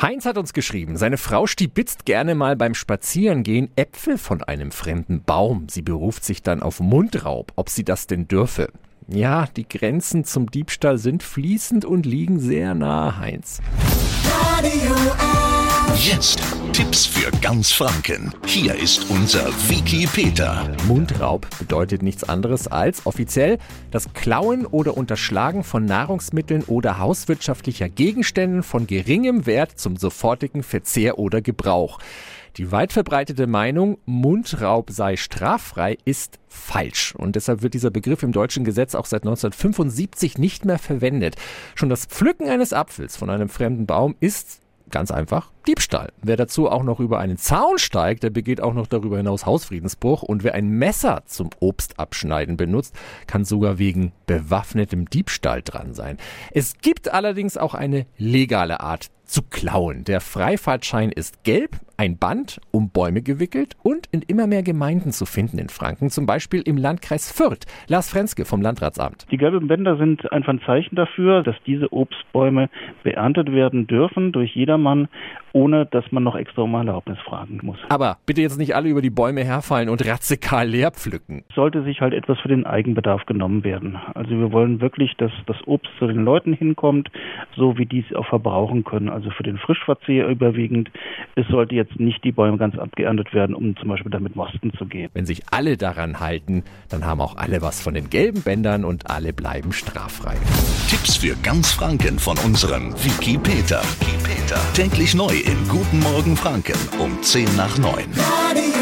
Heinz hat uns geschrieben, seine Frau stibitzt gerne mal beim Spazierengehen Äpfel von einem fremden Baum. Sie beruft sich dann auf Mundraub, ob sie das denn dürfe. Ja, die Grenzen zum Diebstahl sind fließend und liegen sehr nah, Heinz. Radio Jetzt Tipps für ganz Franken. Hier ist unser Wiki Peter. Mundraub bedeutet nichts anderes als offiziell das Klauen oder Unterschlagen von Nahrungsmitteln oder hauswirtschaftlicher Gegenständen von geringem Wert zum sofortigen Verzehr oder Gebrauch. Die weit verbreitete Meinung, Mundraub sei straffrei, ist falsch. Und deshalb wird dieser Begriff im deutschen Gesetz auch seit 1975 nicht mehr verwendet. Schon das Pflücken eines Apfels von einem fremden Baum ist Ganz einfach Diebstahl. Wer dazu auch noch über einen Zaun steigt, der begeht auch noch darüber hinaus Hausfriedensbruch. Und wer ein Messer zum Obstabschneiden benutzt, kann sogar wegen bewaffnetem Diebstahl dran sein. Es gibt allerdings auch eine legale Art zu klauen. Der Freifahrtschein ist gelb, ein Band um Bäume gewickelt und in immer mehr Gemeinden zu finden in Franken, zum Beispiel im Landkreis Fürth. Lars Frenske vom Landratsamt. Die gelben Bänder sind einfach ein Zeichen dafür, dass diese Obstbäume beerntet werden dürfen durch jedermann, ohne dass man noch extra um Erlaubnis fragen muss. Aber bitte jetzt nicht alle über die Bäume herfallen und radikal leer pflücken. Sollte sich halt etwas für den Eigenbedarf genommen werden. Also wir wollen wirklich, dass das Obst zu den Leuten hinkommt, so wie die es auch verbrauchen können. Also für den Frischverzehr überwiegend. Es sollte jetzt jetzt nicht die Bäume ganz abgeerntet werden, um zum Beispiel damit mosten zu gehen. Wenn sich alle daran halten, dann haben auch alle was von den gelben Bändern und alle bleiben straffrei. Tipps für ganz Franken von unserem Wiki Peter. Wiki Peter. Täglich neu in Guten Morgen Franken um 10 nach 9.